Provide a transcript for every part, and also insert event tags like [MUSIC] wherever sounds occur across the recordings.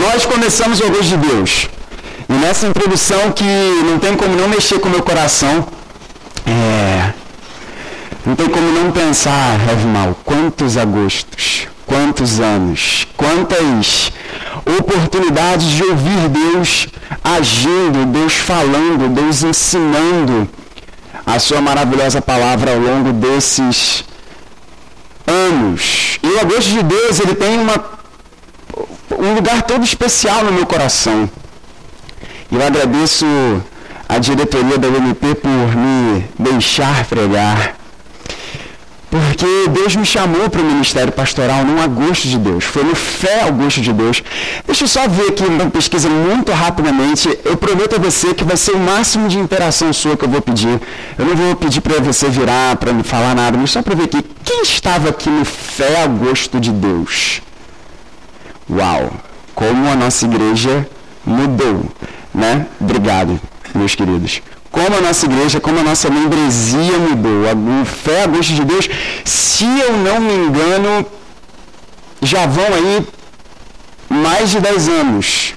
Nós começamos o Augusto de Deus. E nessa introdução que não tem como não mexer com o meu coração, é, não tem como não pensar, Mal, quantos agostos, quantos anos, quantas oportunidades de ouvir Deus agindo, Deus falando, Deus ensinando a sua maravilhosa palavra ao longo desses anos. E o agosto de Deus, ele tem uma, um lugar todo especial no meu coração. Eu agradeço a diretoria da UMP por me deixar pregar porque Deus me chamou para o ministério pastoral num agosto de Deus. Foi no fé ao gosto de Deus. Deixa eu só ver aqui uma pesquisa muito rapidamente. Eu prometo a você que vai ser o máximo de interação sua que eu vou pedir. Eu não vou pedir para você virar, para me falar nada, mas só para ver aqui. Quem estava aqui no fé ao gosto de Deus? Uau! Como a nossa igreja mudou, né? Obrigado, meus queridos como a nossa igreja, como a nossa membresia mudou. A fé a gosto de Deus, se eu não me engano, já vão aí mais de 10 anos.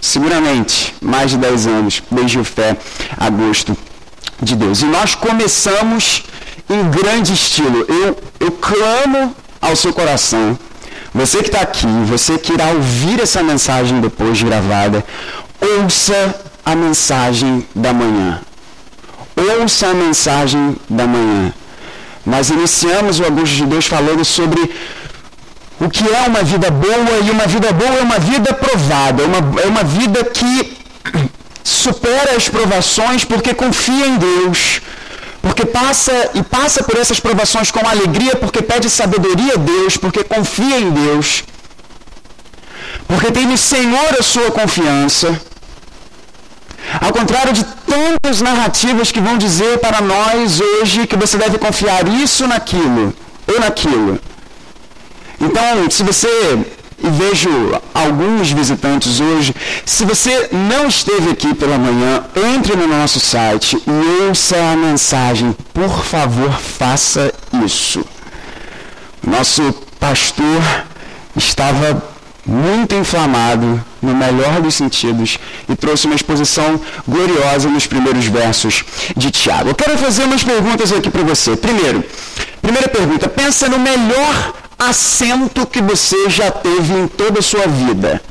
Seguramente, mais de 10 anos, desde o fé a gosto de Deus. E nós começamos em grande estilo. Eu, eu clamo ao seu coração. Você que está aqui, você que irá ouvir essa mensagem depois gravada, ouça a mensagem da manhã ouça a mensagem da manhã. Nós iniciamos o Augusto de Deus falando sobre o que é uma vida boa, e uma vida boa é uma vida provada, é uma, é uma vida que [CLEARS THROAT] supera as provações porque confia em Deus, porque passa e passa por essas provações com alegria, porque pede sabedoria a Deus, porque confia em Deus, porque tem no Senhor a sua confiança. Ao contrário de tantas narrativas que vão dizer para nós hoje que você deve confiar isso naquilo ou naquilo. Então, se você, e vejo alguns visitantes hoje, se você não esteve aqui pela manhã, entre no nosso site e ouça a mensagem. Por favor, faça isso. Nosso pastor estava muito inflamado, no melhor dos sentidos, e trouxe uma exposição gloriosa nos primeiros versos de Tiago. Eu quero fazer umas perguntas aqui para você. Primeiro, primeira pergunta, pensa no melhor assento que você já teve em toda a sua vida.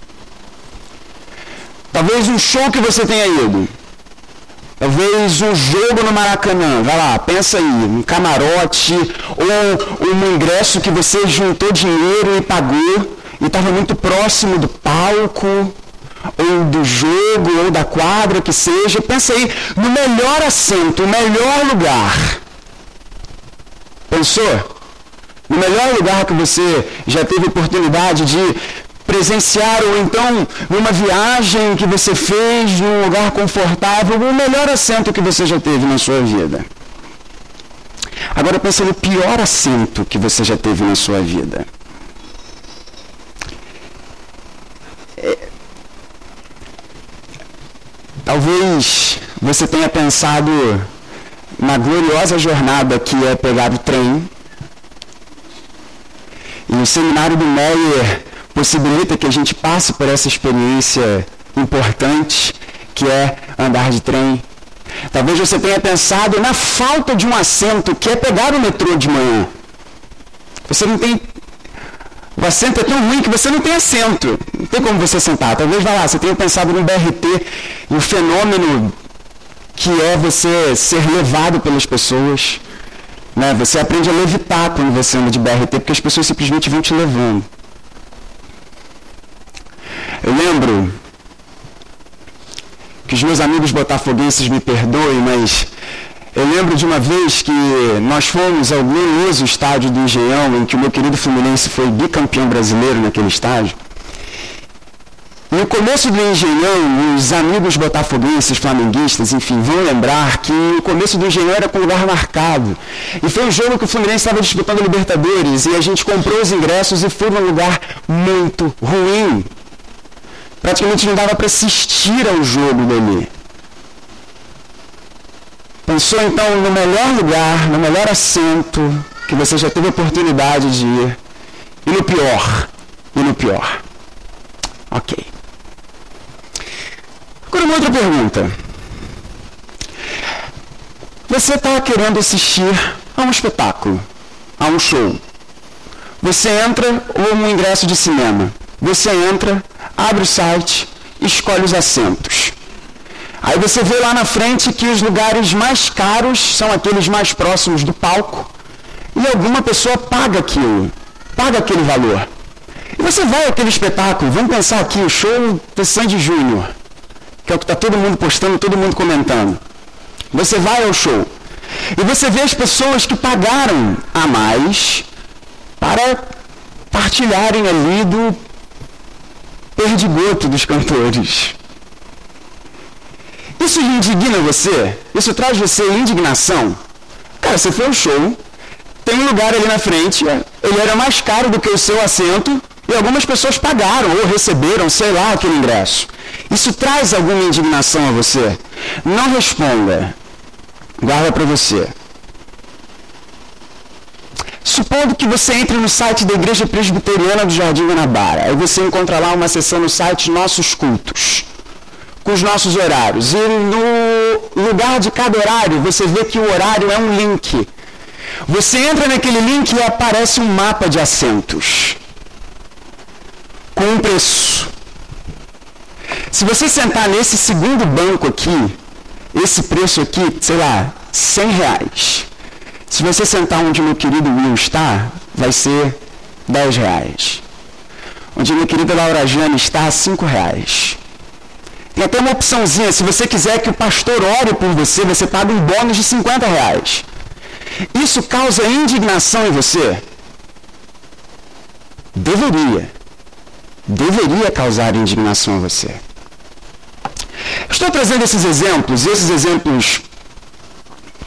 Talvez um show que você tenha ido. Talvez um jogo no Maracanã, vai lá, pensa aí, um camarote ou um ingresso que você juntou dinheiro e pagou e estava muito próximo do palco, ou do jogo, ou da quadra, que seja. Pensa aí no melhor assento, o melhor lugar. Pensou? No melhor lugar que você já teve oportunidade de presenciar, ou então numa viagem que você fez num lugar confortável, o melhor assento que você já teve na sua vida. Agora pense no pior assento que você já teve na sua vida. Talvez você tenha pensado na gloriosa jornada que é pegar o trem. E o seminário do Meyer possibilita que a gente passe por essa experiência importante que é andar de trem. Talvez você tenha pensado na falta de um assento que é pegar o metrô de manhã. Você não tem o assento é tão ruim que você não tem assento. Não tem como você sentar. Talvez vá lá, você tenha pensado no BRT e o fenômeno que é você ser levado pelas pessoas. Né? Você aprende a levitar quando você anda de BRT, porque as pessoas simplesmente vão te levando. Eu lembro que os meus amigos botafoguenses me perdoem, mas eu lembro de uma vez que nós fomos ao glorioso estádio do Engenhão, em que o meu querido Fluminense foi bicampeão brasileiro naquele estádio. No começo do Engenhão, os amigos botafoguenses, flamenguistas, enfim, vão lembrar que o começo do Engenhão era com lugar marcado. E foi um jogo que o Fluminense estava disputando Libertadores e a gente comprou os ingressos e foi num lugar muito ruim. Praticamente não dava para assistir ao jogo dali. Pensou então no melhor lugar, no melhor assento que você já teve oportunidade de ir. E no pior. E no pior. Ok. Agora uma outra pergunta. Você está querendo assistir a um espetáculo, a um show. Você entra ou um ingresso de cinema. Você entra, abre o site, escolhe os assentos. Aí você vê lá na frente que os lugares mais caros são aqueles mais próximos do palco. E alguma pessoa paga aquilo, paga aquele valor. E você vai àquele espetáculo, vamos pensar aqui, o show do Sandy Júnior, que é o que está todo mundo postando, todo mundo comentando. Você vai ao show e você vê as pessoas que pagaram a mais para partilharem ali do perdigoto dos cantores. Isso indigna você? Isso traz você indignação? Cara, você foi ao show, tem um lugar ali na frente, ele era mais caro do que o seu assento, e algumas pessoas pagaram ou receberam, sei lá, aquele ingresso. Isso traz alguma indignação a você? Não responda. Guarda para você. Supondo que você entre no site da Igreja Presbiteriana do Jardim Guanabara, aí você encontra lá uma seção no site Nossos Cultos, com os nossos horários. E no lugar de cada horário, você vê que o horário é um link. Você entra naquele link e aparece um mapa de assentos, com um preço. Se você sentar nesse segundo banco aqui, esse preço aqui, sei lá, 100 reais. Se você sentar onde meu querido Will está, vai ser 10 reais. Onde minha querida Laura Jane está, 5 reais. Tem até uma opçãozinha, se você quiser que o pastor ore por você, você paga um bônus de 50 reais. Isso causa indignação em você? Deveria. Deveria causar indignação a você. Estou trazendo esses exemplos, esses exemplos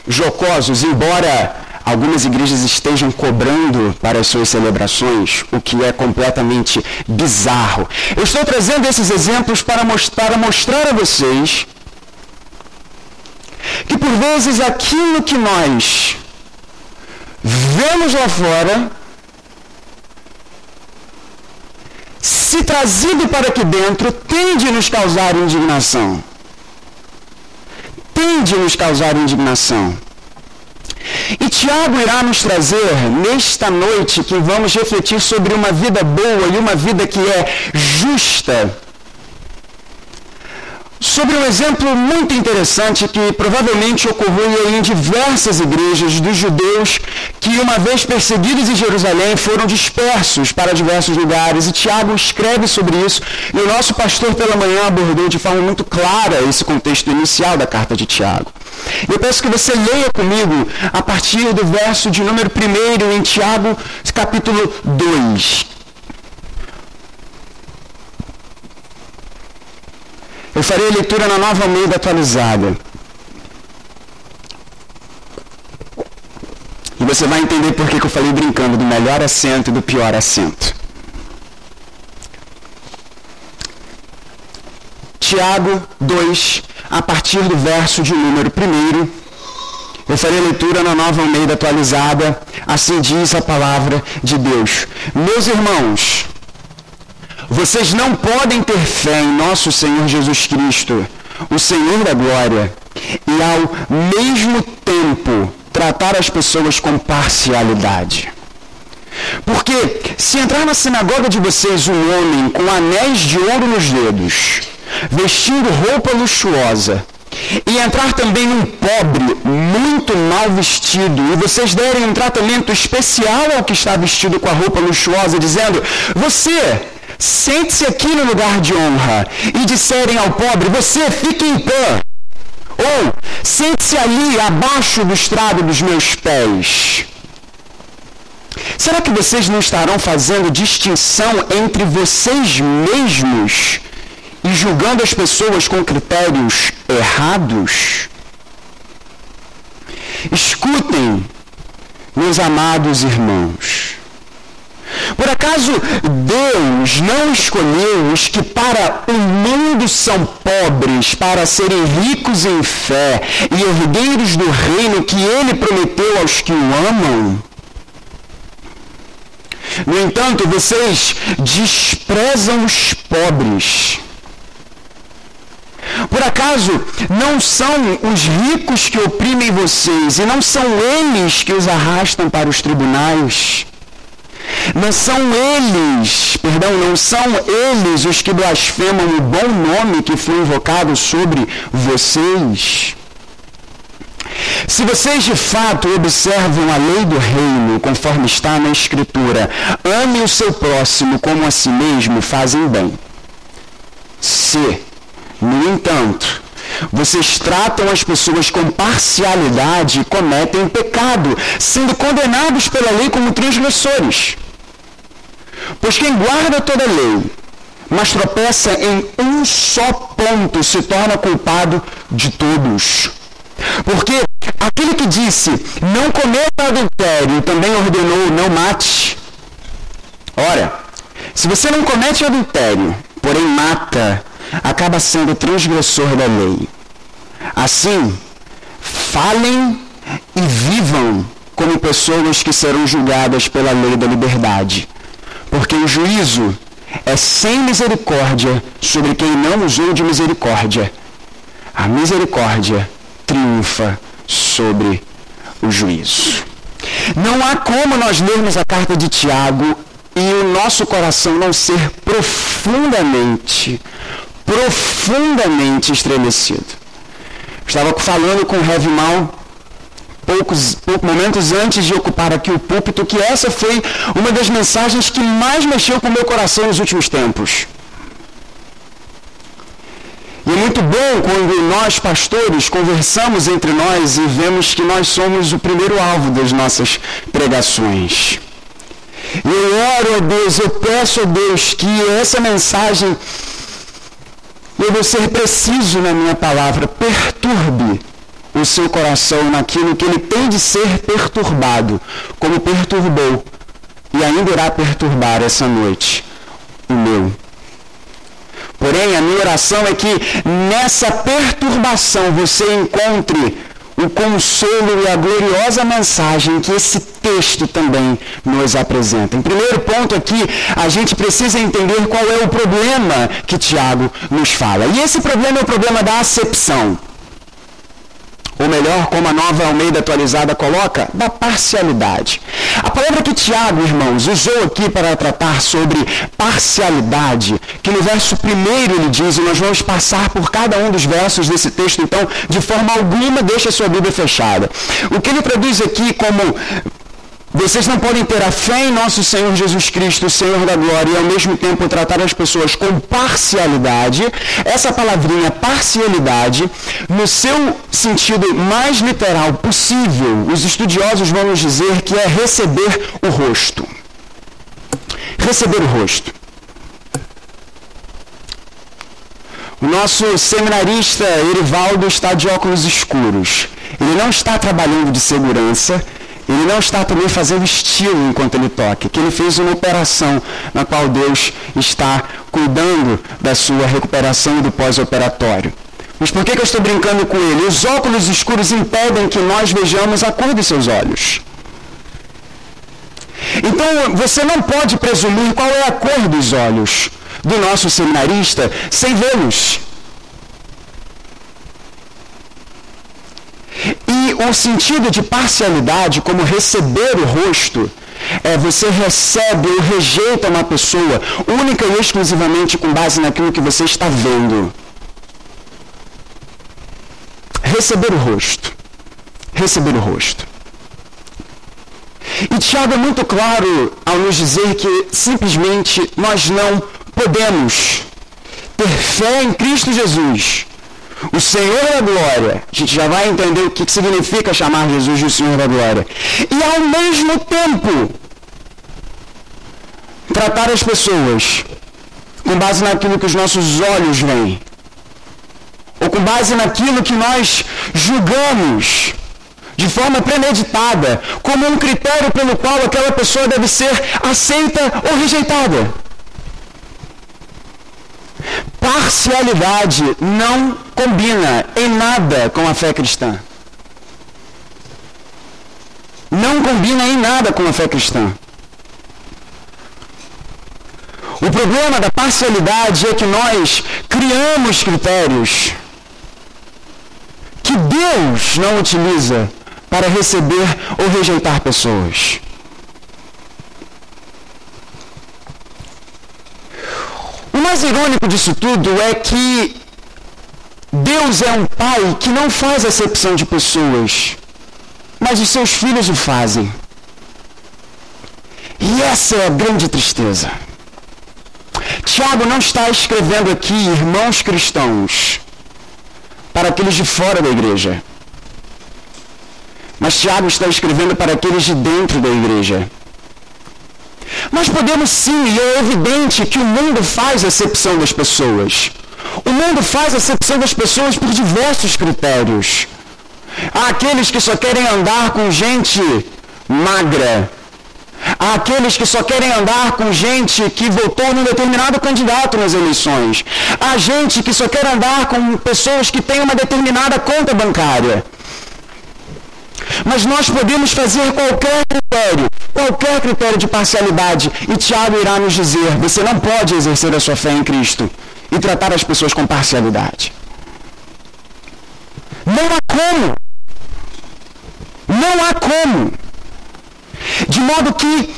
jocosos, embora algumas igrejas estejam cobrando para as suas celebrações, o que é completamente bizarro. Eu estou trazendo esses exemplos para mostrar, para mostrar a vocês que por vezes aquilo que nós vemos lá fora, se trazido para aqui dentro, tende a nos causar indignação tende a nos causar indignação. E Tiago irá nos trazer nesta noite que vamos refletir sobre uma vida boa e uma vida que é justa sobre um exemplo muito interessante que provavelmente ocorreu em diversas igrejas dos judeus que, uma vez perseguidos em Jerusalém, foram dispersos para diversos lugares. E Tiago escreve sobre isso, e o nosso pastor pela manhã abordou de forma muito clara esse contexto inicial da carta de Tiago. Eu peço que você leia comigo a partir do verso de número 1 em Tiago, capítulo 2. Eu farei a leitura na nova Almeida atualizada. E você vai entender por que eu falei brincando do melhor assento e do pior assento. Tiago 2, a partir do verso de número 1. Eu farei leitura na nova Almeida atualizada. Assim diz a palavra de Deus. Meus irmãos, vocês não podem ter fé em nosso Senhor Jesus Cristo, o Senhor da glória, e ao mesmo tempo tratar as pessoas com parcialidade. Porque se entrar na sinagoga de vocês um homem com anéis de ouro nos dedos, vestindo roupa luxuosa, e entrar também um pobre, muito mal vestido, e vocês derem um tratamento especial ao que está vestido com a roupa luxuosa, dizendo: Você Sente-se aqui no lugar de honra e disserem ao pobre: Você fique em pé. Ou sente-se ali abaixo do estrado dos meus pés. Será que vocês não estarão fazendo distinção entre vocês mesmos e julgando as pessoas com critérios errados? Escutem, meus amados irmãos. Por acaso Deus não escolheu os que para o mundo são pobres para serem ricos em fé e herdeiros do reino que ele prometeu aos que o amam? No entanto, vocês desprezam os pobres. Por acaso não são os ricos que oprimem vocês e não são eles que os arrastam para os tribunais? Não são eles, perdão, não são eles os que blasfemam o bom nome que foi invocado sobre vocês? Se vocês de fato observam a lei do reino, conforme está na Escritura, ame o seu próximo como a si mesmo, fazem bem. Se, no entanto, vocês tratam as pessoas com parcialidade e cometem pecado, sendo condenados pela lei como transgressores. Pois quem guarda toda a lei, mas tropeça em um só ponto, se torna culpado de todos. Porque aquele que disse, não cometa adultério, também ordenou, não mate. Ora, se você não comete adultério, porém mata, acaba sendo transgressor da lei. Assim, falem e vivam como pessoas que serão julgadas pela lei da liberdade. Porque o juízo é sem misericórdia sobre quem não usou de misericórdia. A misericórdia triunfa sobre o juízo. Não há como nós lermos a carta de Tiago e o nosso coração não ser profundamente, profundamente estremecido. Estava falando com o Heavy Mal poucos, poucos momentos antes de ocupar aqui o púlpito que essa foi uma das mensagens que mais mexeu com o meu coração nos últimos tempos. E é muito bom quando nós, pastores, conversamos entre nós e vemos que nós somos o primeiro alvo das nossas pregações. Eu oro a Deus, eu peço a Deus que essa mensagem, eu vou ser preciso na minha palavra, perturbe o seu coração naquilo que ele tem de ser perturbado, como perturbou e ainda irá perturbar essa noite o meu. Porém, a minha oração é que nessa perturbação você encontre o consolo e a gloriosa mensagem que esse texto também nos apresenta. Em primeiro ponto aqui, a gente precisa entender qual é o problema que Tiago nos fala. E esse problema é o problema da acepção ou melhor, como a nova Almeida atualizada coloca, da parcialidade. A palavra que Tiago, irmãos, usou aqui para tratar sobre parcialidade, que no verso primeiro ele diz, e nós vamos passar por cada um dos versos desse texto, então, de forma alguma, deixa sua Bíblia fechada. O que ele produz aqui como vocês não podem ter a fé em nosso Senhor Jesus Cristo, Senhor da glória, e ao mesmo tempo tratar as pessoas com parcialidade. Essa palavrinha parcialidade, no seu sentido mais literal possível, os estudiosos vão nos dizer que é receber o rosto. Receber o rosto. O nosso seminarista Erivaldo está de óculos escuros. Ele não está trabalhando de segurança, ele não está também fazendo estilo enquanto ele toca, que ele fez uma operação na qual Deus está cuidando da sua recuperação e do pós-operatório. Mas por que, que eu estou brincando com ele? Os óculos escuros impedem que nós vejamos a cor dos seus olhos. Então, você não pode presumir qual é a cor dos olhos do nosso seminarista sem vê-los. E o sentido de parcialidade, como receber o rosto, é você recebe ou rejeita uma pessoa única e exclusivamente com base naquilo que você está vendo. Receber o rosto. Receber o rosto. E Tiago é muito claro ao nos dizer que simplesmente nós não podemos ter fé em Cristo Jesus o Senhor da glória. A gente já vai entender o que significa chamar Jesus de Senhor da glória. E ao mesmo tempo, tratar as pessoas com base naquilo que os nossos olhos veem. Ou com base naquilo que nós julgamos de forma premeditada, como um critério pelo qual aquela pessoa deve ser aceita ou rejeitada. Parcialidade não combina em nada com a fé cristã. Não combina em nada com a fé cristã. O problema da parcialidade é que nós criamos critérios que Deus não utiliza para receber ou rejeitar pessoas. Mais irônico disso tudo é que Deus é um pai que não faz acepção de pessoas, mas os seus filhos o fazem. E essa é a grande tristeza. Tiago não está escrevendo aqui irmãos cristãos para aqueles de fora da igreja. Mas Tiago está escrevendo para aqueles de dentro da igreja. Nós podemos sim, e é evidente que o mundo faz acepção das pessoas. O mundo faz acepção das pessoas por diversos critérios. Há aqueles que só querem andar com gente magra, Há aqueles que só querem andar com gente que votou num determinado candidato nas eleições. Há gente que só quer andar com pessoas que têm uma determinada conta bancária. Mas nós podemos fazer qualquer critério, qualquer critério de parcialidade, e Tiago irá nos dizer: você não pode exercer a sua fé em Cristo e tratar as pessoas com parcialidade. Não há como. Não há como. De modo que,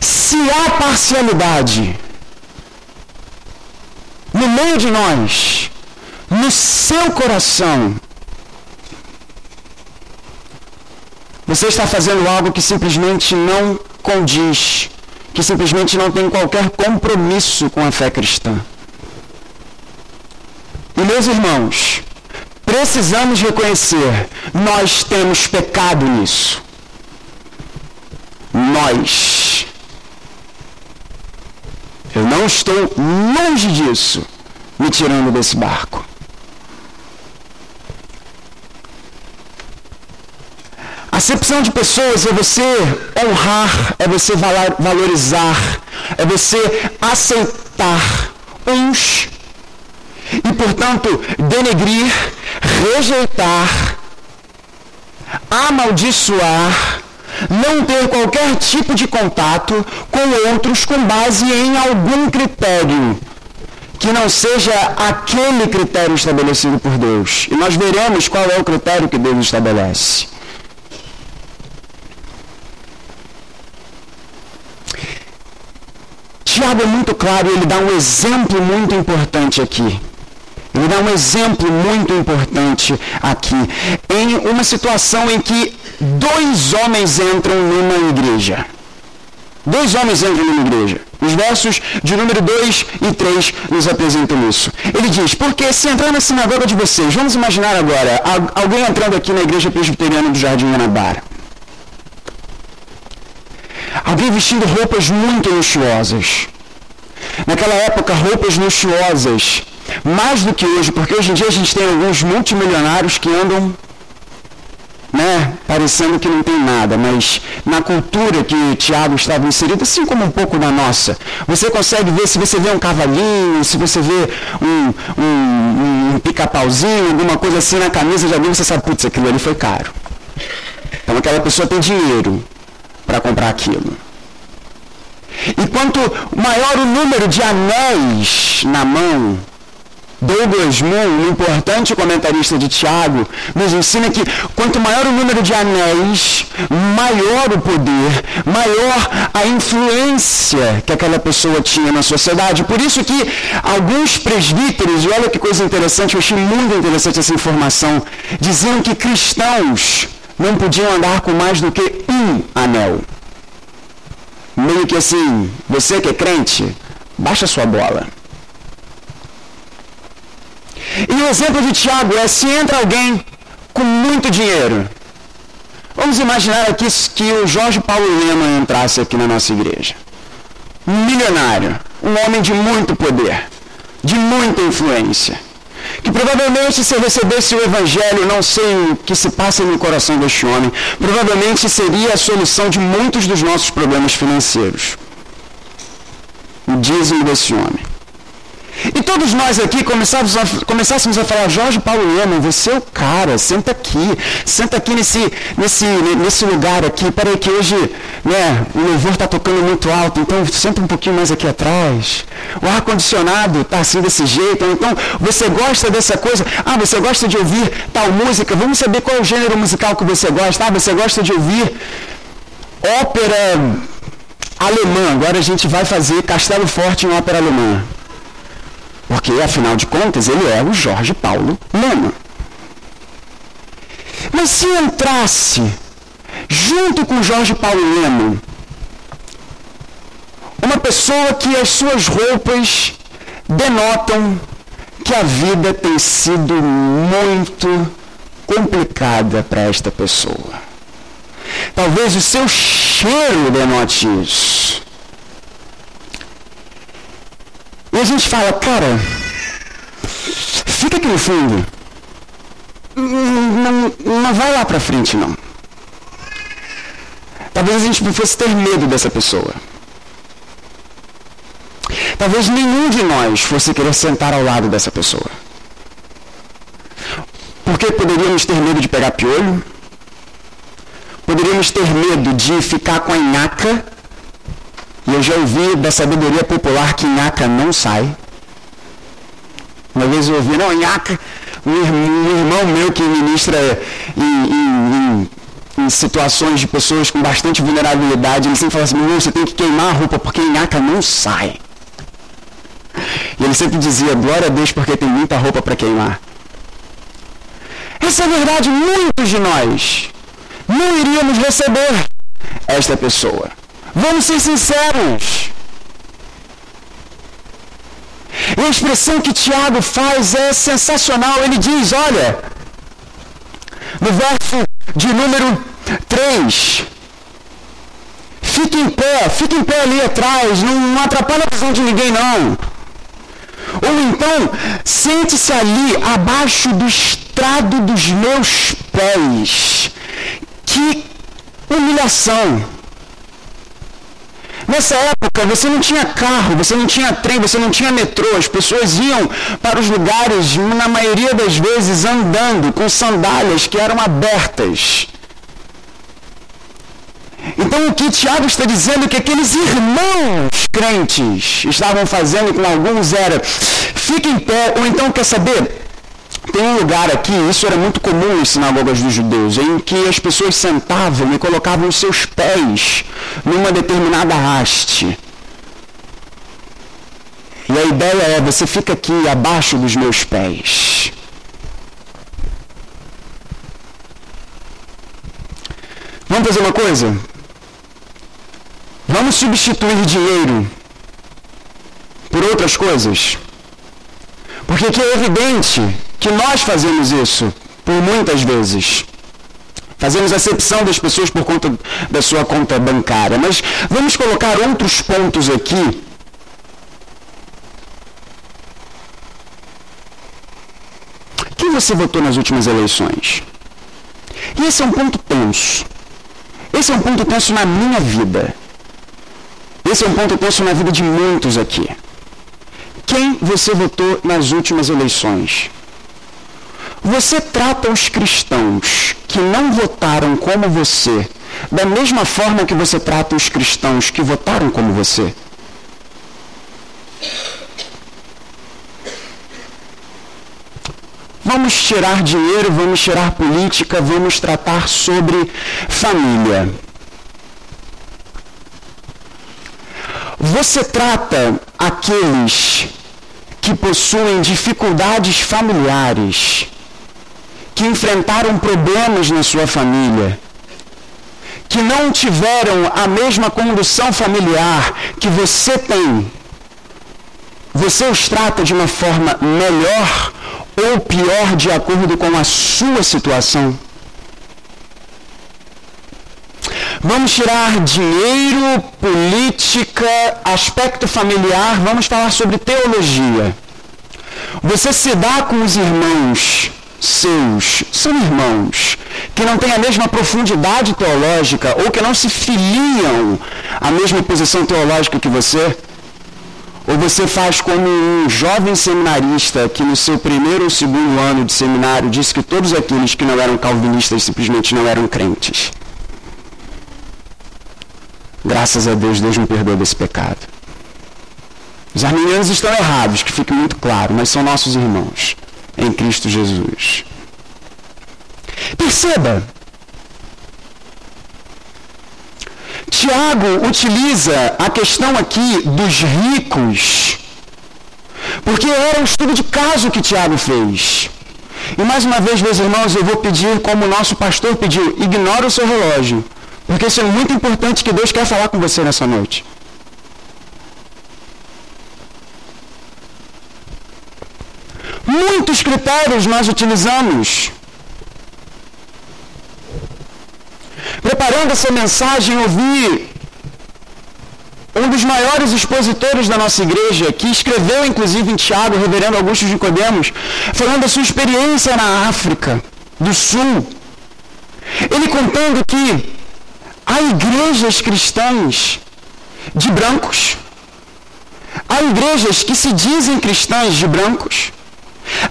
se há parcialidade no meio de nós, no seu coração, você está fazendo algo que simplesmente não condiz, que simplesmente não tem qualquer compromisso com a fé cristã. E meus irmãos, precisamos reconhecer, nós temos pecado nisso. Nós. Eu não estou longe disso, me tirando desse barco. Acepção de pessoas é você honrar, é você valorizar, é você aceitar uns e, portanto, denegrir, rejeitar, amaldiçoar, não ter qualquer tipo de contato com outros com base em algum critério que não seja aquele critério estabelecido por Deus. E nós veremos qual é o critério que Deus estabelece. Tiago é muito claro, ele dá um exemplo muito importante aqui. Ele dá um exemplo muito importante aqui, em uma situação em que dois homens entram numa igreja. Dois homens entram numa igreja. Os versos de número 2 e 3 nos apresentam isso. Ele diz, porque se entrar na sinagoga de vocês, vamos imaginar agora, alguém entrando aqui na igreja presbiteriana do Jardim Guanabara. Alguém vestindo roupas muito luxuosas. Naquela época, roupas luxuosas mais do que hoje, porque hoje em dia a gente tem alguns multimilionários que andam né, parecendo que não tem nada, mas na cultura que Tiago estava inserido, assim como um pouco na nossa, você consegue ver, se você vê um cavalinho, se você vê um, um, um pica-pauzinho, alguma coisa assim na camisa de alguém, você sabe, putz, aquilo ali foi caro. Então aquela pessoa tem dinheiro para comprar aquilo. E quanto maior o número de anéis na mão, Douglas Moon, um importante comentarista de Tiago, nos ensina que quanto maior o número de anéis, maior o poder, maior a influência que aquela pessoa tinha na sociedade. Por isso que alguns presbíteros, e olha que coisa interessante, eu achei muito interessante essa informação, diziam que cristãos não podiam andar com mais do que um anel. Meio que assim, você que é crente, baixa sua bola. E o exemplo de Tiago é se entra alguém com muito dinheiro. Vamos imaginar aqui que o Jorge Paulo Lema entrasse aqui na nossa igreja. Um milionário, um homem de muito poder, de muita influência. Que provavelmente se recebesse o evangelho, não sei o que se passa no coração deste homem, provavelmente seria a solução de muitos dos nossos problemas financeiros. O dízimo desse homem. E todos nós aqui começássemos a, começássemos a falar, Jorge Lema, você é o cara, senta aqui, senta aqui nesse, nesse, nesse lugar aqui, peraí que hoje né, o louvor está tocando muito alto, então senta um pouquinho mais aqui atrás. O ar-condicionado está assim desse jeito, então você gosta dessa coisa, ah, você gosta de ouvir tal música, vamos saber qual é o gênero musical que você gosta, ah, você gosta de ouvir ópera alemã, agora a gente vai fazer Castelo Forte em ópera alemã. Porque, afinal de contas, ele é o Jorge Paulo Lema. Mas se entrasse, junto com Jorge Paulo Lema, uma pessoa que as suas roupas denotam que a vida tem sido muito complicada para esta pessoa. Talvez o seu cheiro denote isso. E a gente fala, cara, fica aqui no fundo. Não, não vai lá para frente, não. Talvez a gente fosse ter medo dessa pessoa. Talvez nenhum de nós fosse querer sentar ao lado dessa pessoa. Porque poderíamos ter medo de pegar piolho, poderíamos ter medo de ficar com a nhaca e eu já ouvi da sabedoria popular que nhaca não sai. Uma vez eu ouvi, não, nhaca, um, irmão meu que ministra em, em, em, em, situações de pessoas com bastante vulnerabilidade, ele sempre fala assim, não, você tem que queimar a roupa porque nhaca não sai. E ele sempre dizia, glória a Deus porque tem muita roupa para queimar. Essa é a verdade, muitos de nós não iríamos receber esta pessoa. Vamos ser sinceros. E a expressão que Tiago faz é sensacional. Ele diz: olha, no verso de número 3, fique em pé, fique em pé ali atrás, não, não atrapalha a visão de ninguém não. Ou então, sente-se ali abaixo do estrado dos meus pés. Que humilhação! Nessa época você não tinha carro, você não tinha trem, você não tinha metrô. As pessoas iam para os lugares, na maioria das vezes, andando com sandálias que eram abertas. Então o que Tiago está dizendo é que aqueles irmãos crentes estavam fazendo com alguns era fique em pé, ou então quer saber, tem um lugar aqui, isso era muito comum em sinagogas dos judeus, em que as pessoas sentavam e colocavam os seus pés numa determinada haste. E a ideia é, você fica aqui abaixo dos meus pés. Vamos fazer uma coisa? Vamos substituir dinheiro por outras coisas? Porque aqui é evidente que nós fazemos isso por muitas vezes. Fazemos acepção das pessoas por conta da sua conta bancária. Mas vamos colocar outros pontos aqui. Quem você votou nas últimas eleições? E esse é um ponto tenso. Esse é um ponto tenso na minha vida. Esse é um ponto tenso na vida de muitos aqui. Quem você votou nas últimas eleições? Você trata os cristãos que não votaram como você da mesma forma que você trata os cristãos que votaram como você? Vamos tirar dinheiro, vamos tirar política, vamos tratar sobre família. Você trata aqueles que possuem dificuldades familiares que enfrentaram problemas na sua família, que não tiveram a mesma condução familiar que você tem, você os trata de uma forma melhor ou pior de acordo com a sua situação? Vamos tirar dinheiro, política, aspecto familiar, vamos falar sobre teologia. Você se dá com os irmãos seus são irmãos que não têm a mesma profundidade teológica ou que não se filiam à mesma posição teológica que você? Ou você faz como um jovem seminarista que no seu primeiro ou segundo ano de seminário disse que todos aqueles que não eram calvinistas simplesmente não eram crentes. Graças a Deus, Deus me perdoa desse pecado. Os arminianos estão errados, que fique muito claro, mas são nossos irmãos em Cristo Jesus. Perceba, Tiago utiliza a questão aqui dos ricos, porque era um estudo de caso que Tiago fez. E mais uma vez, meus irmãos, eu vou pedir, como o nosso pastor pediu, ignore o seu relógio, porque isso é muito importante que Deus quer falar com você nessa noite. Muitos critérios nós utilizamos. Preparando essa mensagem, ouvi um dos maiores expositores da nossa igreja, que escreveu inclusive em Tiago, reverendo Augusto de Codemos, falando da sua experiência na África do Sul. Ele contando que há igrejas cristãs de brancos, há igrejas que se dizem cristãs de brancos,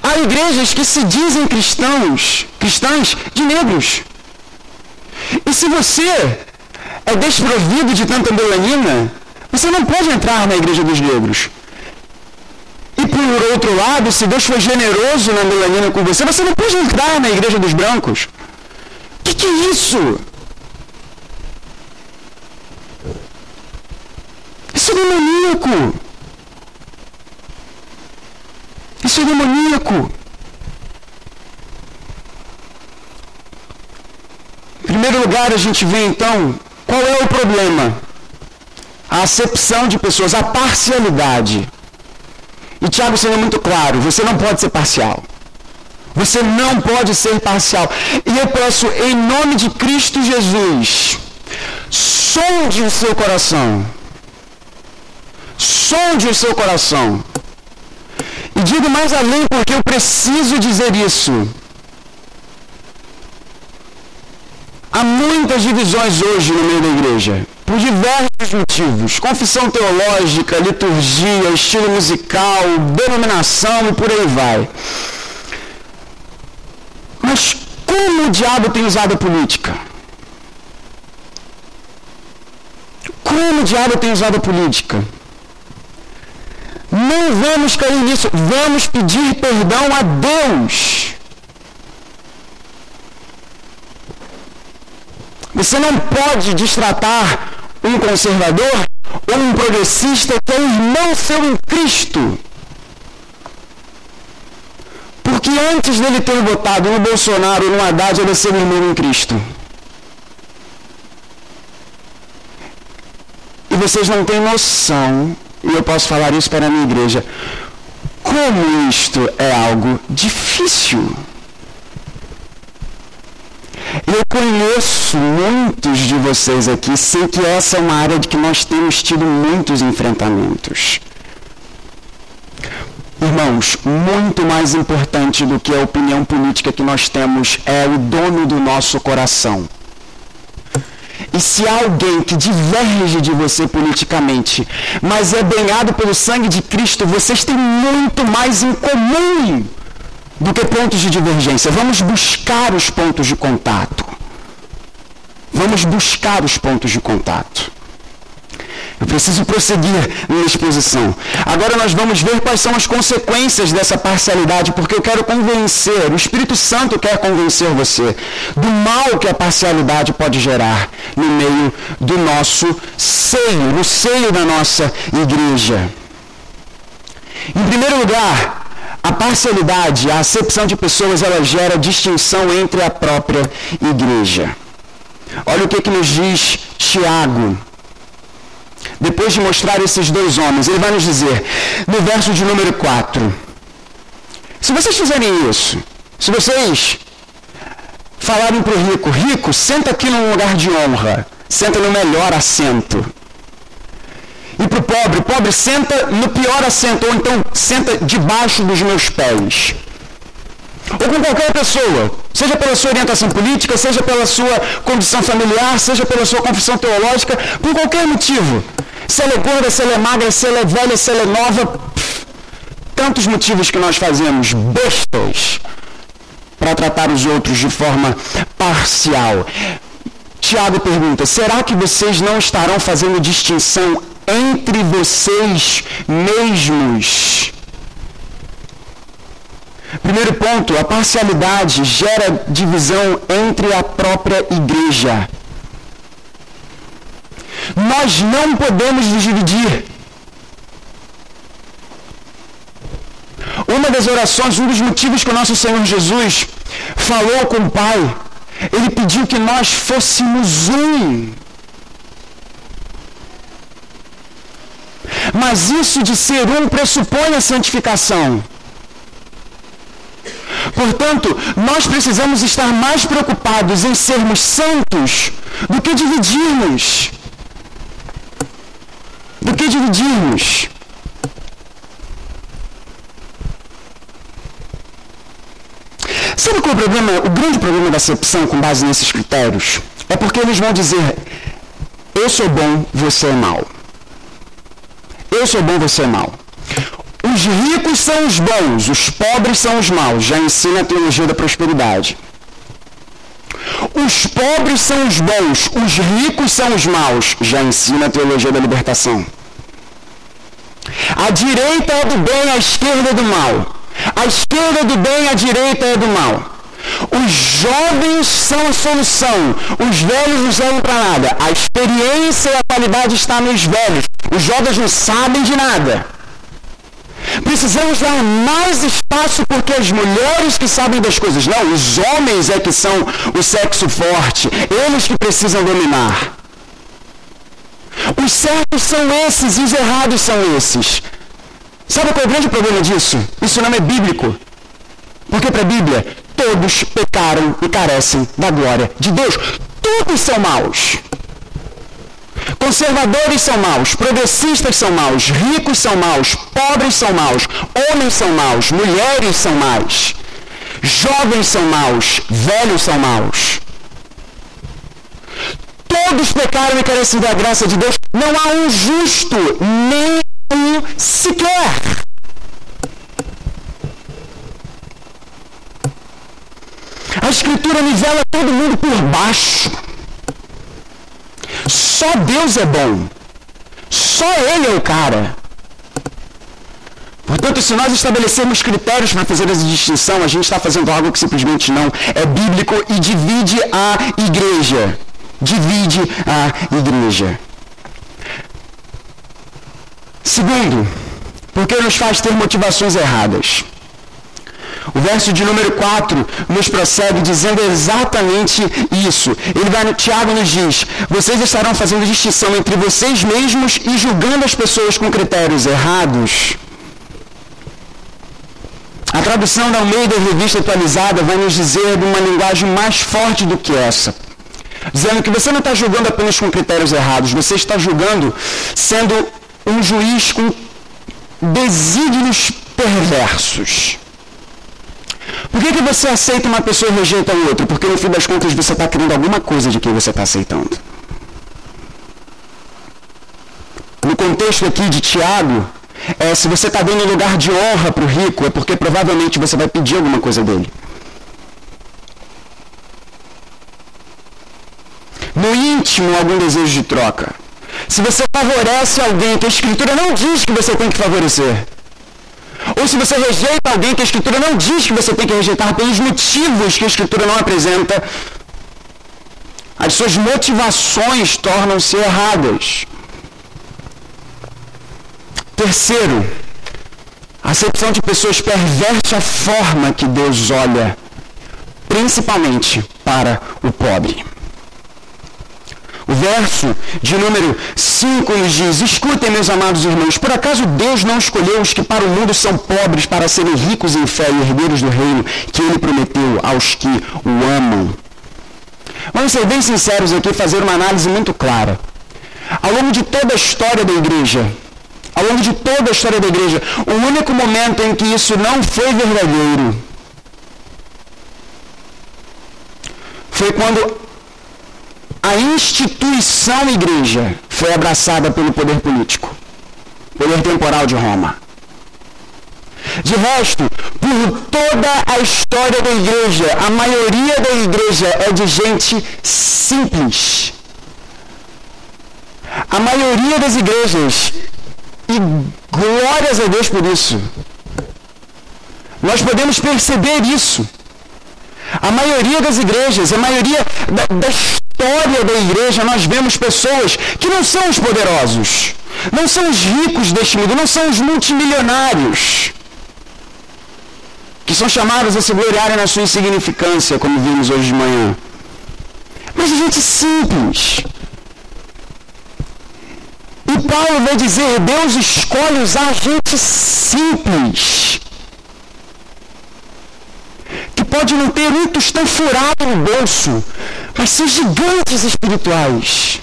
há igrejas que se dizem cristãos, cristãs de negros. E se você é desprovido de tanta melanina, você não pode entrar na igreja dos negros. E por outro lado, se Deus foi generoso na melanina com você, você não pode entrar na igreja dos brancos. O que, que é isso? Isso é demoníaco. Isso é demoníaco. Em primeiro lugar, a gente vê então qual é o problema? A acepção de pessoas, a parcialidade. E Tiago sendo muito claro, você não pode ser parcial. Você não pode ser parcial. E eu peço, em nome de Cristo Jesus, sonde o seu coração. Sonde o seu coração. E digo mais além porque eu preciso dizer isso. Há muitas divisões hoje no meio da igreja, por diversos motivos. Confissão teológica, liturgia, estilo musical, denominação e por aí vai. Mas como o diabo tem usado a política? Como o diabo tem usado a política? Não vamos cair nisso, vamos pedir perdão a Deus Você não pode destratar um conservador ou um progressista que é irmão seu em Cristo. Porque antes dele ter votado no Bolsonaro ou no Haddad, ele é seu irmão em Cristo. E vocês não têm noção, e eu posso falar isso para a minha igreja, como isto é algo difícil. Eu conheço muitos de vocês aqui, sei que essa é uma área de que nós temos tido muitos enfrentamentos. Irmãos, muito mais importante do que a opinião política que nós temos é o dono do nosso coração. E se há alguém que diverge de você politicamente, mas é banhado pelo sangue de Cristo, vocês têm muito mais em comum do que pontos de divergência. Vamos buscar os pontos de contato. Vamos buscar os pontos de contato. Eu preciso prosseguir na exposição. Agora nós vamos ver quais são as consequências dessa parcialidade, porque eu quero convencer, o Espírito Santo quer convencer você do mal que a parcialidade pode gerar no meio do nosso seio, no seio da nossa igreja. Em primeiro lugar, a parcialidade, a acepção de pessoas, ela gera distinção entre a própria igreja. Olha o que, que nos diz Tiago. Depois de mostrar esses dois homens, ele vai nos dizer, no verso de número 4, se vocês fizerem isso, se vocês falarem para o rico, rico, senta aqui num lugar de honra, senta no melhor assento, e para o pobre, pobre senta no pior assento, ou então senta debaixo dos meus pés. Ou com qualquer pessoa, seja pela sua orientação política, seja pela sua condição familiar, seja pela sua confissão teológica, por qualquer motivo. Se ela é gorda, se ela é magra, se ela é velha, se ela é nova. Tantos motivos que nós fazemos bestas para tratar os outros de forma parcial. Tiago pergunta: será que vocês não estarão fazendo distinção entre vocês mesmos? Primeiro ponto, a parcialidade gera divisão entre a própria igreja. Nós não podemos nos dividir. Uma das orações, um dos motivos que o nosso Senhor Jesus falou com o Pai, ele pediu que nós fôssemos um. Mas isso de ser um pressupõe a santificação. Portanto, nós precisamos estar mais preocupados em sermos santos do que dividirmos. Do que dividirmos. Sabe qual é o problema, o grande problema da acepção com base nesses critérios? É porque eles vão dizer, eu sou bom, você é mau. Eu sou bom, você é mau. Os ricos são os bons, os pobres são os maus. Já ensina a teologia da prosperidade. Os pobres são os bons, os ricos são os maus. Já ensina a teologia da libertação. A direita é do bem, a esquerda é do mal. A esquerda é do bem, a direita é do mal. Os jovens são a solução. Os velhos não servem para nada. A experiência e a qualidade está nos velhos. Os jovens não sabem de nada. Precisamos dar mais espaço porque as mulheres que sabem das coisas, não, os homens é que são o sexo forte, eles que precisam dominar. Os certos são esses e os errados são esses. Sabe qual é o grande problema disso? Isso não é bíblico. Porque para a Bíblia, todos pecaram e carecem da glória de Deus. Todos são maus. Conservadores são maus, progressistas são maus, ricos são maus, pobres são maus, homens são maus, mulheres são maus, jovens são maus, velhos são maus. Todos pecaram e carecem da graça de Deus. Não há um justo, nem um sequer. A Escritura nivela todo mundo por baixo. Só Deus é bom. Só Ele é o cara. Portanto, se nós estabelecermos critérios para fazer essa distinção, a gente está fazendo algo que simplesmente não é bíblico e divide a igreja. Divide a igreja. Segundo, porque nos faz ter motivações erradas. O verso de número 4 nos prossegue dizendo exatamente isso. Ele vai, Tiago nos diz: vocês estarão fazendo distinção entre vocês mesmos e julgando as pessoas com critérios errados. A tradução da Almeida Revista Atualizada vai nos dizer de uma linguagem mais forte do que essa. Dizendo que você não está julgando apenas com critérios errados, você está julgando sendo um juiz com desígnios perversos. Por que, que você aceita uma pessoa e rejeita a outra? Porque no fim das contas você está querendo alguma coisa de quem você está aceitando. No contexto aqui de Tiago, é, se você está dando lugar de honra para o rico, é porque provavelmente você vai pedir alguma coisa dele. No íntimo, algum desejo de troca. Se você favorece alguém que a Escritura não diz que você tem que favorecer, ou se você rejeita alguém que a Escritura não diz que você tem que rejeitar pelos motivos que a Escritura não apresenta, as suas motivações tornam-se erradas. Terceiro, a acepção de pessoas perverte a forma que Deus olha, principalmente para o pobre. O verso de número 5 nos diz: Escutem, meus amados irmãos, por acaso Deus não escolheu os que para o mundo são pobres para serem ricos em fé e herdeiros do reino que ele prometeu aos que o amam? Vamos ser bem sinceros aqui e fazer uma análise muito clara. Ao longo de toda a história da igreja, ao longo de toda a história da igreja, o único momento em que isso não foi verdadeiro foi quando a instituição igreja foi abraçada pelo poder político, poder temporal de Roma. De resto, por toda a história da igreja, a maioria da igreja é de gente simples. A maioria das igrejas, e glórias a Deus por isso, nós podemos perceber isso. A maioria das igrejas, a maioria da, da história da igreja, nós vemos pessoas que não são os poderosos, não são os ricos deste mundo, não são os multimilionários, que são chamados a se gloriarem na sua insignificância, como vimos hoje de manhã. Mas gente simples. E Paulo vai dizer, Deus escolhe usar gente simples pode não ter um tostão furado no bolso, mas são gigantes espirituais.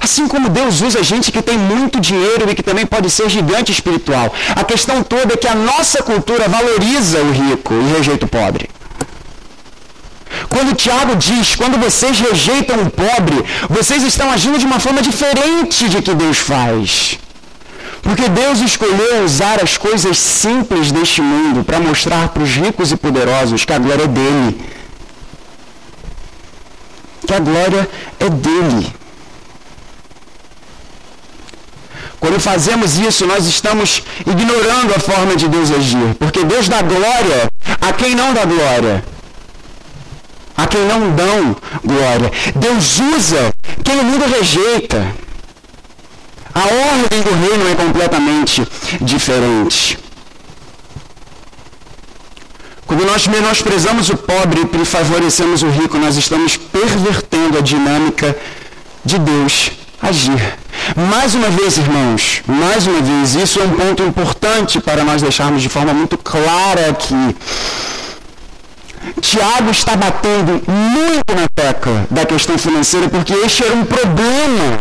Assim como Deus usa gente que tem muito dinheiro e que também pode ser gigante espiritual. A questão toda é que a nossa cultura valoriza o rico e rejeita o pobre. Quando Tiago diz, quando vocês rejeitam o pobre, vocês estão agindo de uma forma diferente de que Deus faz. Porque Deus escolheu usar as coisas simples deste mundo para mostrar para os ricos e poderosos que a glória é dele. Que a glória é dele. Quando fazemos isso, nós estamos ignorando a forma de Deus agir. Porque Deus dá glória a quem não dá glória. A quem não dão glória. Deus usa quem o mundo rejeita. A ordem do reino é completamente diferente. Quando nós menosprezamos o pobre e favorecemos o rico, nós estamos pervertendo a dinâmica de Deus agir. Mais uma vez, irmãos, mais uma vez, isso é um ponto importante para nós deixarmos de forma muito clara aqui. Tiago está batendo muito na tecla da questão financeira porque este era um problema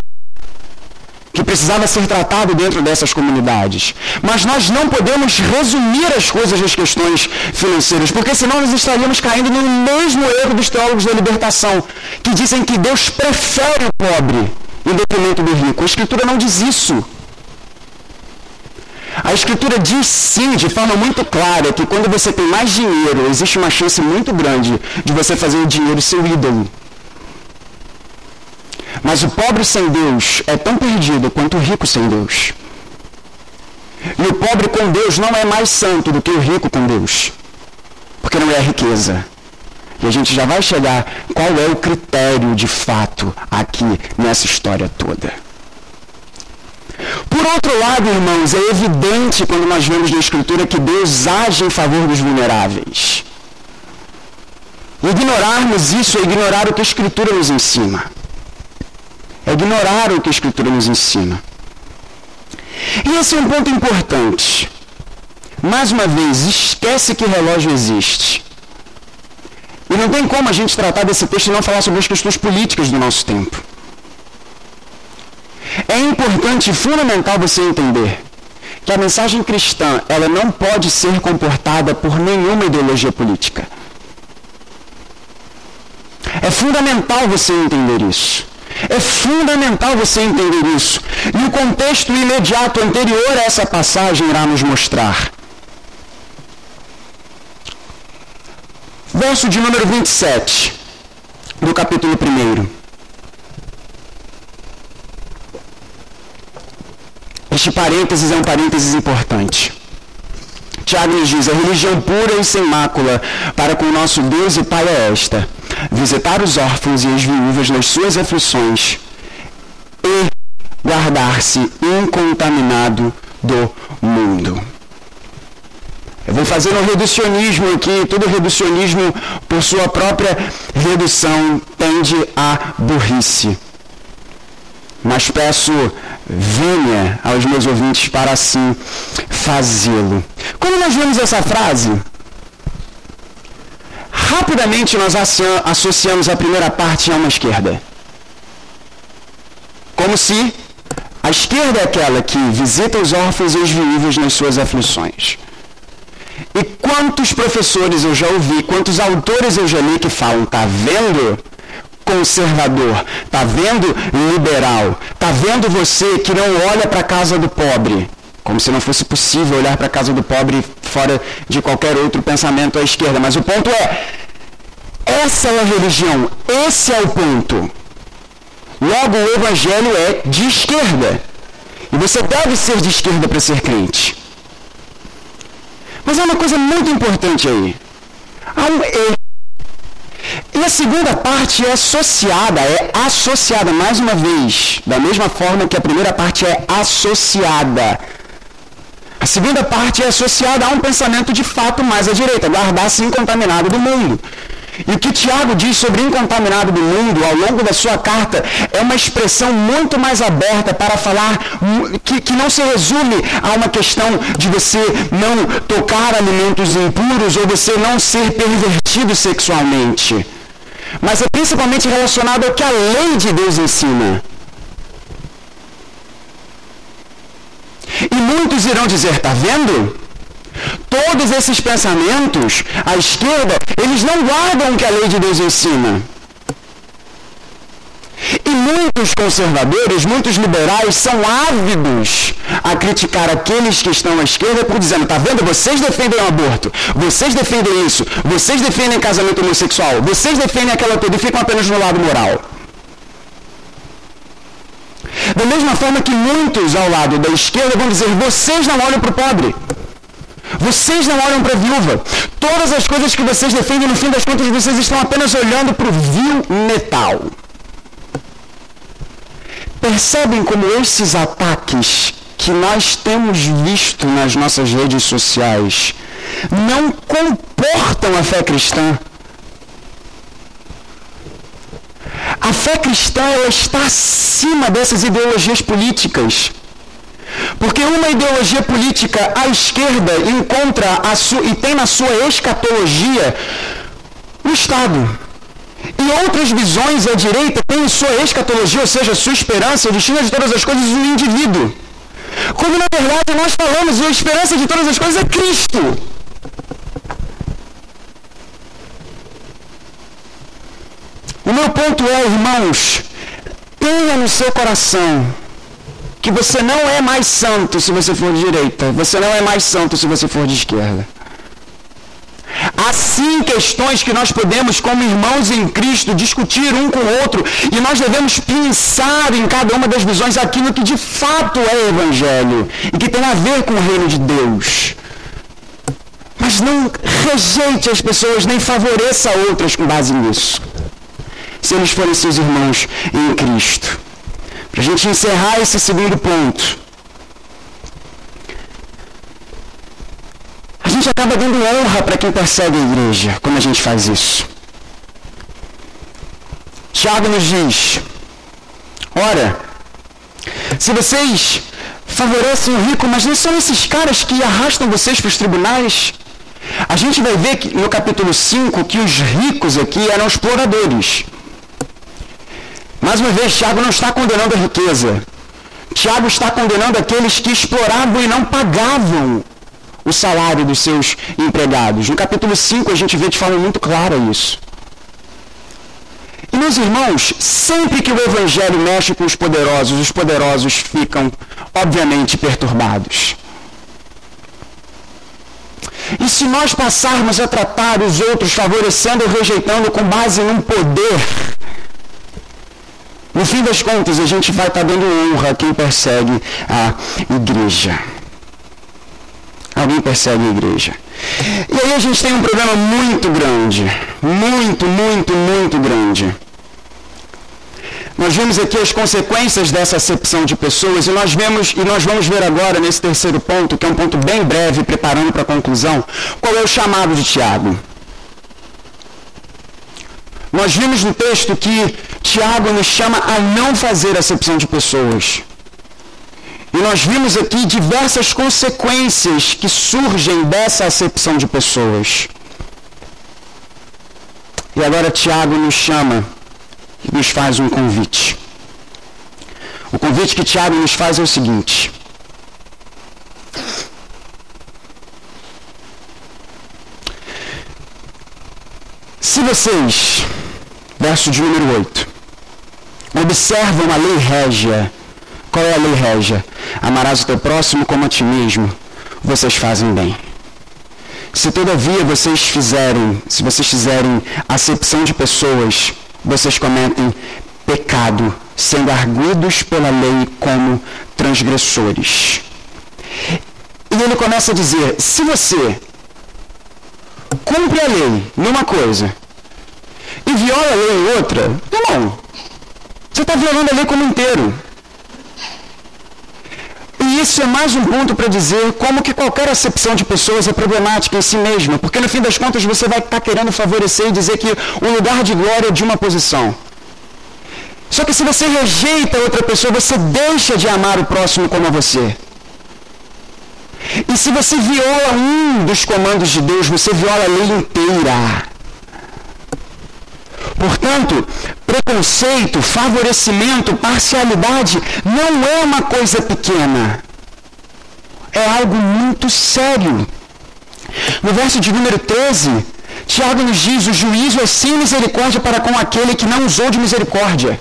que precisava ser tratado dentro dessas comunidades. Mas nós não podemos resumir as coisas nas questões financeiras, porque senão nós estaríamos caindo no mesmo erro dos teólogos da libertação, que dizem que Deus prefere o pobre em detrimento do rico. A Escritura não diz isso. A Escritura diz sim, de forma muito clara, que quando você tem mais dinheiro, existe uma chance muito grande de você fazer o dinheiro seu ídolo. Mas o pobre sem Deus é tão perdido quanto o rico sem Deus. E o pobre com Deus não é mais santo do que o rico com Deus. Porque não é riqueza. E a gente já vai chegar qual é o critério de fato aqui nessa história toda. Por outro lado, irmãos, é evidente quando nós vemos na Escritura que Deus age em favor dos vulneráveis. Ignorarmos isso é ignorar o que a Escritura nos ensina é ignorar o que a Escritura nos ensina. E esse é um ponto importante. Mais uma vez, esquece que relógio existe. E não tem como a gente tratar desse texto e não falar sobre as questões políticas do nosso tempo. É importante e fundamental você entender que a mensagem cristã ela não pode ser comportada por nenhuma ideologia política. É fundamental você entender isso. É fundamental você entender isso. E o contexto imediato anterior a essa passagem irá nos mostrar. Verso de número 27 do capítulo 1. Este parênteses é um parênteses importante. Tiago nos diz: a religião pura e sem mácula para com o nosso Deus e Pai é esta: visitar os órfãos e as viúvas nas suas aflições e guardar-se incontaminado do mundo. Eu vou fazer um reducionismo aqui, todo reducionismo, por sua própria redução, tende à burrice. Mas peço venha aos meus ouvintes para assim fazê-lo. Quando nós vemos essa frase, rapidamente nós associamos a primeira parte a uma esquerda. Como se a esquerda é aquela que visita os órfãos e os viúvos nas suas aflições. E quantos professores eu já ouvi, quantos autores eu já li que falam, tá vendo? conservador? Tá vendo liberal? Tá vendo você que não olha para a casa do pobre? Como se não fosse possível olhar para a casa do pobre fora de qualquer outro pensamento à esquerda. Mas o ponto é, essa é a religião, esse é o ponto. Logo, o evangelho é de esquerda. E você deve ser de esquerda para ser crente. Mas há uma coisa muito importante aí. Há um. E a segunda parte é associada, é associada, mais uma vez, da mesma forma que a primeira parte é associada. A segunda parte é associada a um pensamento de fato mais à direita, guardar-se incontaminado do mundo. E o que Tiago diz sobre incontaminado do mundo ao longo da sua carta é uma expressão muito mais aberta para falar que, que não se resume a uma questão de você não tocar alimentos impuros ou você não ser pervertido sexualmente. Mas é principalmente relacionado ao que a lei de Deus ensina. E muitos irão dizer, está vendo? Todos esses pensamentos, à esquerda, eles não guardam o que a lei de Deus ensina. E muitos conservadores, muitos liberais são ávidos a criticar aqueles que estão à esquerda por dizendo, tá vendo, vocês defendem o aborto, vocês defendem isso, vocês defendem casamento homossexual, vocês defendem aquela coisa e ficam apenas no lado moral. Da mesma forma que muitos ao lado da esquerda vão dizer, vocês não olham para o pobre. Vocês não olham para a viúva. Todas as coisas que vocês defendem, no fim das contas, vocês estão apenas olhando para o vil metal. Percebem como esses ataques que nós temos visto nas nossas redes sociais não comportam a fé cristã? A fé cristã está acima dessas ideologias políticas. Porque uma ideologia política à esquerda encontra e tem na sua escatologia o Estado. E outras visões à direita têm sua escatologia, ou seja, sua esperança, o destino de todas as coisas, o indivíduo. Quando na verdade nós falamos, a esperança de todas as coisas é Cristo. O meu ponto é, irmãos, tenha no seu coração que você não é mais santo se você for de direita, você não é mais santo se você for de esquerda. Assim, questões que nós podemos, como irmãos em Cristo, discutir um com o outro, e nós devemos pensar em cada uma das visões aquilo que de fato é Evangelho e que tem a ver com o reino de Deus. Mas não rejeite as pessoas, nem favoreça outras com base nisso. Se eles forem seus irmãos em Cristo. Para a gente encerrar esse segundo ponto. A gente acaba dando honra para quem persegue a igreja quando a gente faz isso. Tiago nos diz: Ora, se vocês favorecem o rico, mas não são esses caras que arrastam vocês para os tribunais. A gente vai ver que, no capítulo 5 que os ricos aqui eram exploradores. Mais uma vez, Tiago não está condenando a riqueza. Tiago está condenando aqueles que exploravam e não pagavam o salário dos seus empregados. No capítulo 5 a gente vê de forma muito clara isso. E meus irmãos, sempre que o evangelho mexe com os poderosos, os poderosos ficam, obviamente, perturbados. E se nós passarmos a tratar os outros favorecendo ou rejeitando com base num poder no fim das contas, a gente vai estar tá dando honra a quem persegue a igreja. Alguém persegue a igreja. E aí a gente tem um problema muito grande. Muito, muito, muito grande. Nós vimos aqui as consequências dessa acepção de pessoas e nós vemos e nós vamos ver agora nesse terceiro ponto, que é um ponto bem breve, preparando para a conclusão, qual é o chamado de Tiago. Nós vimos no texto que Tiago nos chama a não fazer acepção de pessoas. E nós vimos aqui diversas consequências que surgem dessa acepção de pessoas. E agora Tiago nos chama e nos faz um convite. O convite que Tiago nos faz é o seguinte: Se vocês, verso de número 8, observam a lei régia. Qual é a lei régia? Amarás o teu próximo como a ti mesmo. Vocês fazem bem. Se todavia vocês fizerem, se vocês fizerem acepção de pessoas, vocês cometem pecado, sendo arguidos pela lei como transgressores. E ele começa a dizer: se você cumpre a lei numa coisa e viola a lei em outra, irmão, você está violando a lei como inteiro. E isso é mais um ponto para dizer como que qualquer acepção de pessoas é problemática em si mesma, porque no fim das contas você vai estar tá querendo favorecer e dizer que o lugar de glória é de uma posição. Só que se você rejeita outra pessoa, você deixa de amar o próximo como a você. E se você viola um dos comandos de Deus, você viola a lei inteira. Portanto, preconceito, favorecimento, parcialidade não é uma coisa pequena. É algo muito sério. No verso de número 13, Tiago nos diz: o juízo é sem misericórdia para com aquele que não usou de misericórdia.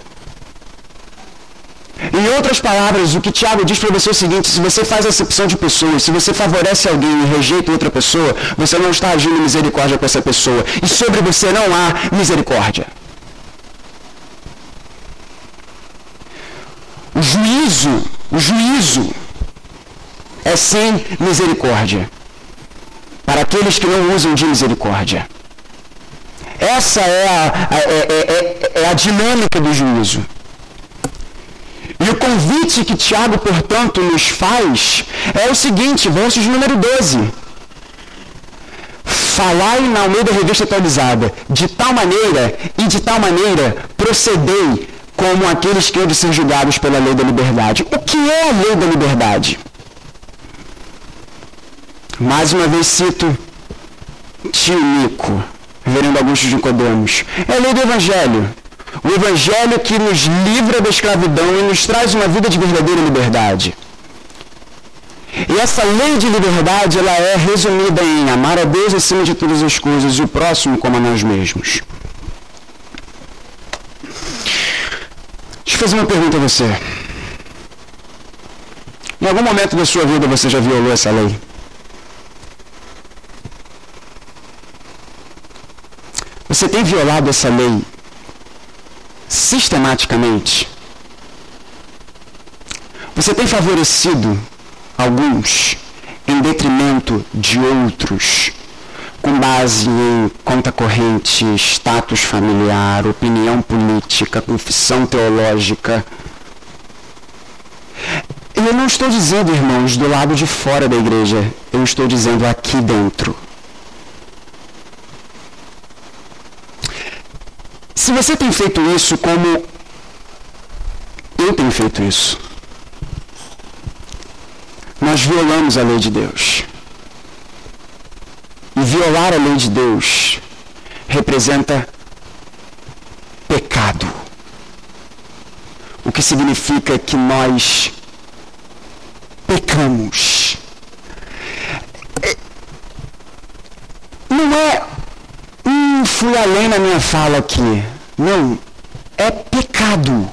Em outras palavras, o que Tiago diz para você é o seguinte: se você faz acepção de pessoas, se você favorece alguém e rejeita outra pessoa, você não está agindo misericórdia com essa pessoa. E sobre você não há misericórdia. O juízo, o juízo é sem misericórdia. Para aqueles que não usam de misericórdia. Essa é a, é, é, é, é a dinâmica do juízo. E o convite que Tiago, portanto, nos faz é o seguinte, versos número 12. Falai na Almeida Revista Atualizada, de tal maneira e de tal maneira procedei como aqueles que hão de ser julgados pela lei da liberdade. O que é a lei da liberdade? Mais uma vez cito tio Nico, reverendo Augusto de Nicodemos. É a lei do Evangelho. O Evangelho que nos livra da escravidão e nos traz uma vida de verdadeira liberdade. E essa lei de liberdade ela é resumida em amar a Deus acima de todas as coisas e o próximo como a nós mesmos. Deixa eu fazer uma pergunta a você. Em algum momento da sua vida você já violou essa lei? Você tem violado essa lei sistematicamente. Você tem favorecido alguns em detrimento de outros, com base em conta corrente, status familiar, opinião política, confissão teológica. Eu não estou dizendo, irmãos, do lado de fora da igreja, eu estou dizendo aqui dentro. Se você tem feito isso como eu tenho feito isso, nós violamos a lei de Deus. E violar a lei de Deus representa pecado. O que significa que nós pecamos. É, não é hum, fui além na minha fala aqui. Não, é pecado.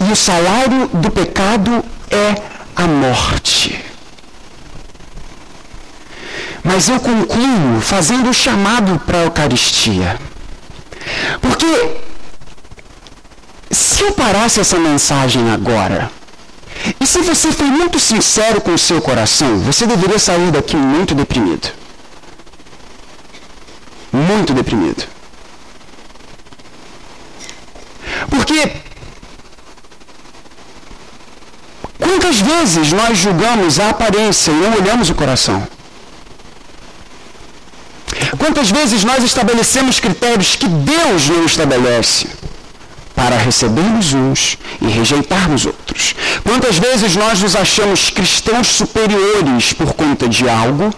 E o salário do pecado é a morte. Mas eu concluo fazendo o chamado para a Eucaristia. Porque se eu parasse essa mensagem agora, e se você foi muito sincero com o seu coração, você deveria sair daqui muito deprimido. Muito deprimido. Porque quantas vezes nós julgamos a aparência e não olhamos o coração? Quantas vezes nós estabelecemos critérios que Deus não estabelece para recebermos uns e rejeitarmos outros? Quantas vezes nós nos achamos cristãos superiores por conta de algo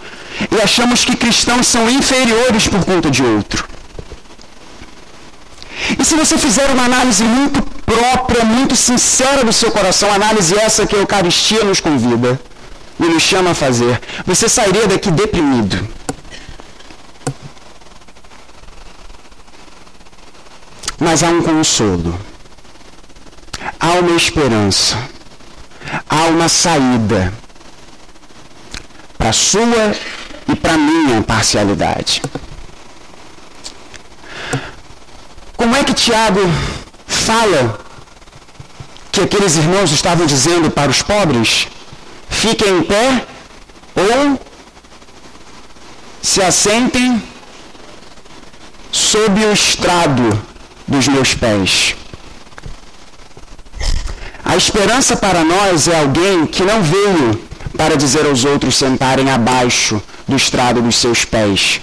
e achamos que cristãos são inferiores por conta de outro? E se você fizer uma análise muito própria, muito sincera do seu coração, análise essa que a Eucaristia nos convida e nos chama a fazer, você sairia daqui deprimido. Mas há um consolo. há uma esperança, há uma saída para a sua e para a minha parcialidade. Como é que Tiago fala que aqueles irmãos estavam dizendo para os pobres? Fiquem em pé ou se assentem sob o estrado dos meus pés. A esperança para nós é alguém que não veio para dizer aos outros sentarem abaixo do estrado dos seus pés,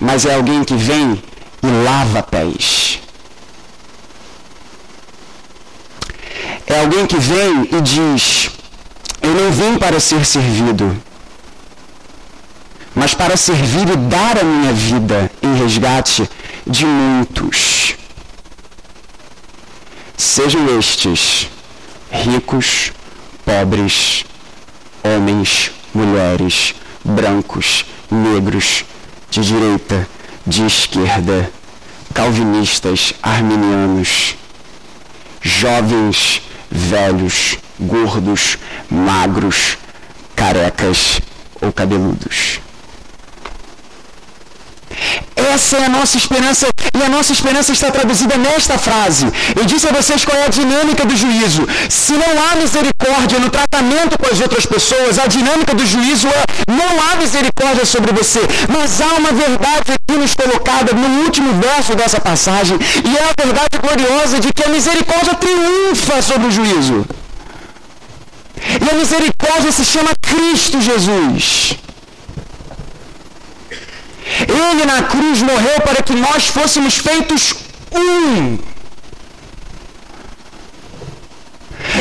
mas é alguém que vem e lava pés. É alguém que vem e diz: Eu não vim para ser servido, mas para servir e dar a minha vida em resgate de muitos. Sejam estes ricos, pobres, homens, mulheres, brancos, negros, de direita, de esquerda, calvinistas, arminianos, jovens, velhos, gordos, magros, carecas ou cabeludos. Essa é a nossa esperança, e a nossa esperança está traduzida nesta frase. Eu disse a vocês qual é a dinâmica do juízo. Se não há misericórdia no tratamento com as outras pessoas, a dinâmica do juízo é não há misericórdia sobre você, mas há uma verdade aqui nos colocada no último verso dessa passagem, e é a verdade gloriosa de que a misericórdia triunfa sobre o juízo. E a misericórdia se chama Cristo Jesus. Ele na cruz morreu para que nós fôssemos feitos um.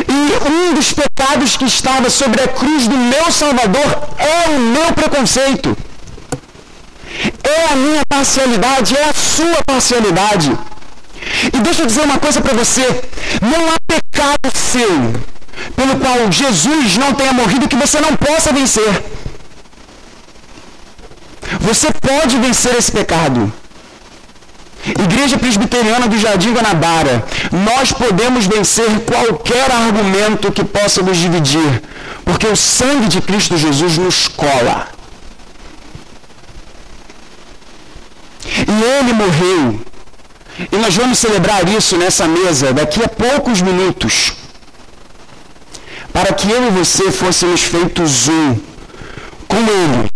E um dos pecados que estava sobre a cruz do meu Salvador é o meu preconceito. É a minha parcialidade, é a sua parcialidade. E deixa eu dizer uma coisa para você: não há pecado seu pelo qual Jesus não tenha morrido que você não possa vencer. Você pode vencer esse pecado. Igreja Presbiteriana do Jardim Guanabara, nós podemos vencer qualquer argumento que possa nos dividir, porque o sangue de Cristo Jesus nos cola. E ele morreu. E nós vamos celebrar isso nessa mesa daqui a poucos minutos. Para que eu e você fôssemos feitos um com ele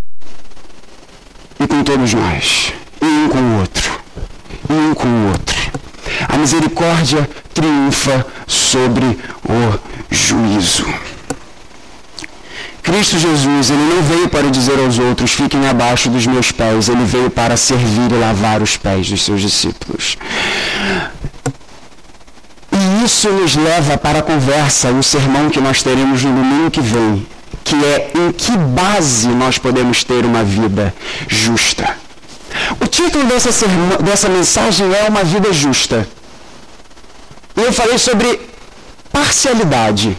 com todos nós, e um com o outro, e um com o outro. A misericórdia triunfa sobre o juízo. Cristo Jesus, ele não veio para dizer aos outros, fiquem abaixo dos meus pés, ele veio para servir e lavar os pés dos seus discípulos. E isso nos leva para a conversa, o sermão que nós teremos no domingo que vem, que é em que base nós podemos ter uma vida justa. O título dessa, dessa mensagem é Uma Vida Justa. E eu falei sobre parcialidade.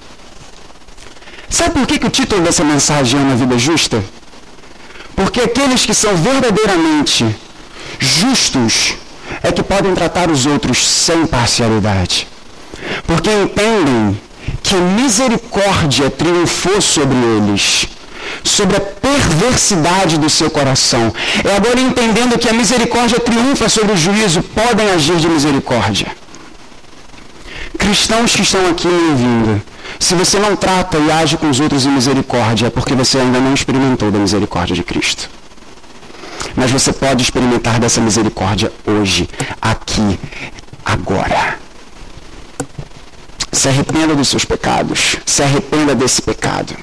Sabe por que, que o título dessa mensagem é Uma Vida Justa? Porque aqueles que são verdadeiramente justos é que podem tratar os outros sem parcialidade. Porque entendem que misericórdia triunfou sobre eles, sobre a perversidade do seu coração. É agora entendendo que a misericórdia triunfa sobre o juízo, podem agir de misericórdia. Cristãos que estão aqui me ouvindo, se você não trata e age com os outros em misericórdia, é porque você ainda não experimentou da misericórdia de Cristo. Mas você pode experimentar dessa misericórdia hoje, aqui, agora. Se arrependa dos seus pecados. Se arrependa desse pecado.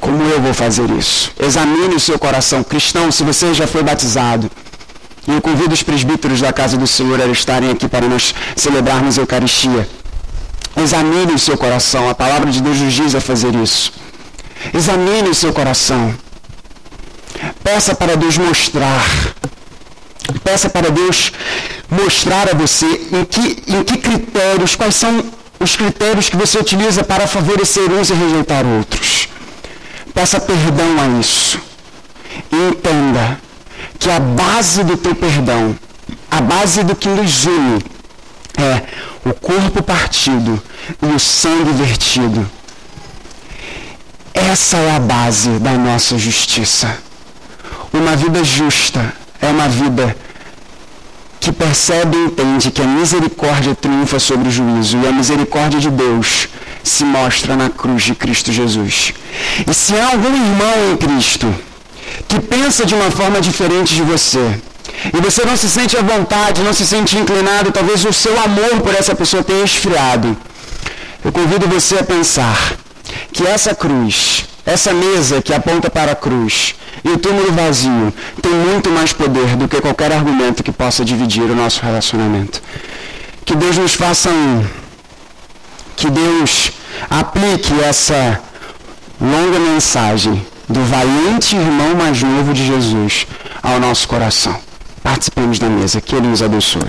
Como eu vou fazer isso? Examine o seu coração cristão, se você já foi batizado. E eu convido os presbíteros da casa do Senhor a estarem aqui para nós celebrarmos a Eucaristia. Examine o seu coração. A palavra de Deus nos diz a fazer isso. Examine o seu coração. Peça para Deus mostrar. Peça para Deus mostrar a você em que, em que critérios, quais são os critérios que você utiliza para favorecer uns e rejeitar outros. Peça perdão a isso. E entenda que a base do teu perdão, a base do que nos une, é o corpo partido e o sangue vertido. Essa é a base da nossa justiça. Uma vida justa é uma vida que percebe e entende que a misericórdia triunfa sobre o juízo e a misericórdia de Deus se mostra na cruz de Cristo Jesus. E se há algum irmão em Cristo que pensa de uma forma diferente de você, e você não se sente à vontade, não se sente inclinado, talvez o seu amor por essa pessoa tenha esfriado, eu convido você a pensar que essa cruz, essa mesa que aponta para a cruz e o túmulo vazio tem muito mais poder do que qualquer argumento que possa dividir o nosso relacionamento. Que Deus nos faça um. Que Deus aplique essa longa mensagem do valente irmão mais novo de Jesus ao nosso coração. Participemos da mesa. Que Ele nos abençoe.